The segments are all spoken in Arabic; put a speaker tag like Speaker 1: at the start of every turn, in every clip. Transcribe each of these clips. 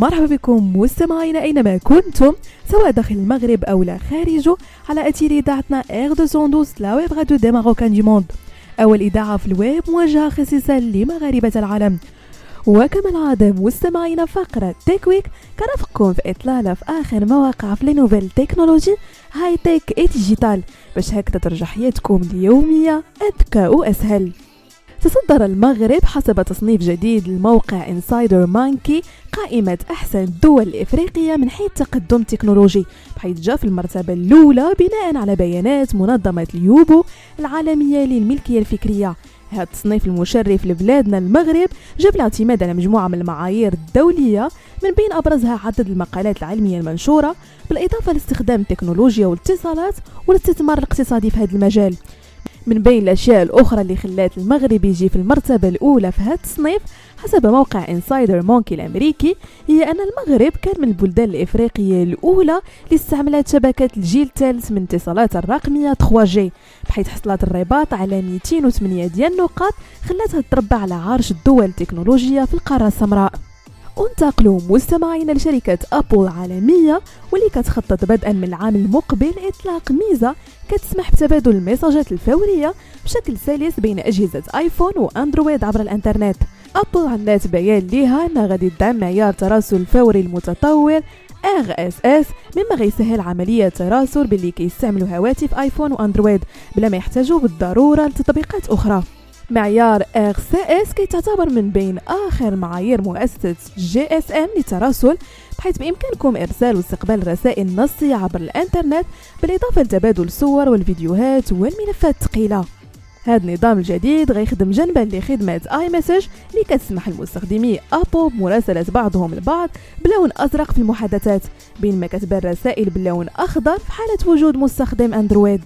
Speaker 1: مرحبا بكم مستمعينا أينما كنتم سواء داخل المغرب أو لا خارجه على اثير إذاعتنا Air 212 la web radio des Marocains du monde. أول إذاعة في الويب موجهه خصيصا لمغاربة العالم. وكما العادة مستمعينا فقرة Tech Week كنفكم في إطلالة في آخر مواقع في les nouvelles technologies high-tech et digital باش هكذا ترجع حياتكم اليومية أذكى وأسهل. تصدر المغرب حسب تصنيف جديد لموقع Insider Monkey قائمة أحسن الدول الإفريقية من حيث تقدم تكنولوجي بحيث جاء في المرتبة الأولى بناء على بيانات منظمة الويبو العالمية للملكية الفكرية. هذا التصنيف المشرف لبلادنا المغرب جاب الاعتماد على مجموعة من المعايير الدولية من بين أبرزها عدد المقالات العلمية المنشورة بالإضافة لاستخدام التكنولوجيا والاتصالات والاستثمار الاقتصادي في هذا المجال. من بين الأشياء الأخرى اللي خلات المغرب يجي في المرتبة الأولى في هذا التصنيف حسب موقع Insider Monkey الأمريكي هي أن المغرب كان من البلدان الإفريقية الأولى اللي استعملت شبكة الجيل الثالث من الاتصالات الرقمية 3G بحيث حصلت الرباط على 208 ديال النقاط خلاتها تربع على عرش الدول التكنولوجية في القارة السمراء. انتقلوا مستمعين لشركة أبل العالمية واللي كتخطط بدءا من العام المقبل إطلاق ميزة كتسمح بتبادل الميساجات الفورية بشكل سلس بين أجهزة آيفون وأندرويد عبر الإنترنت. أبل عملت بيان ليها أنها غادي تدعم معيار التراسل الفوري المتطور RCS مما غيسهل عملية التراسل باللي كيستعملوا هواتف آيفون وأندرويد بلا ما يحتاجوا بالضرورة لتطبيقات أخرى. معيار RCS كيتعتبر من بين آخر معايير مؤسسة GSM للتراسل بحيث بإمكانكم إرسال واستقبال رسائل نصية عبر الإنترنت بالإضافة لتبادل الصور والفيديوهات والملفات الثقيلة. هذا النظام الجديد غيخدم جنبا لخدمة iMessage اللي كتسمح لمستخدمي ابل بمراسلة بعضهم البعض بلون أزرق في المحادثات بينما كتبان الرسائل باللون أخضر في حالة وجود مستخدم اندرويد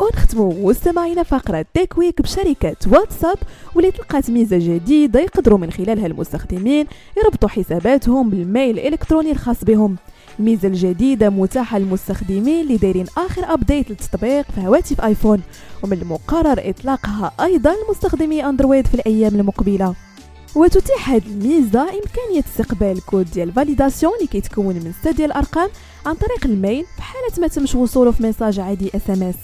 Speaker 1: ونختموا مستمعينا فقرة Tech Week بشركة واتساب واللي تلقات ميزة جديدة يقدروا من خلالها المستخدمين يربطوا حساباتهم بال mail الإلكتروني الخاص بهم. الميزة الجديدة متاحة للمستخدمين اللي دايرين آخر update للتطبيق في هواتف آيفون ومن المقرر إطلاقها أيضا لمستخدمي أندرويد في الأيام المقبلة. وتتيح هذه الميزة إمكانية استقبال كود ديال validation اللي كيتكون من ستة ديال الأرقام عن طريق ال mail في حالة ما تمش وصوله في message عادي SMS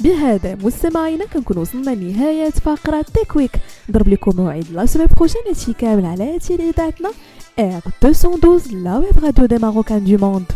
Speaker 1: بهذا مستمعينا كنكون وصلنا لنهاية فقرة Tech Week نضرب لكم موعد la semaine prochaine هادشي كامل على هاته إذاعتنا R212 la web radio des Marocains du monde.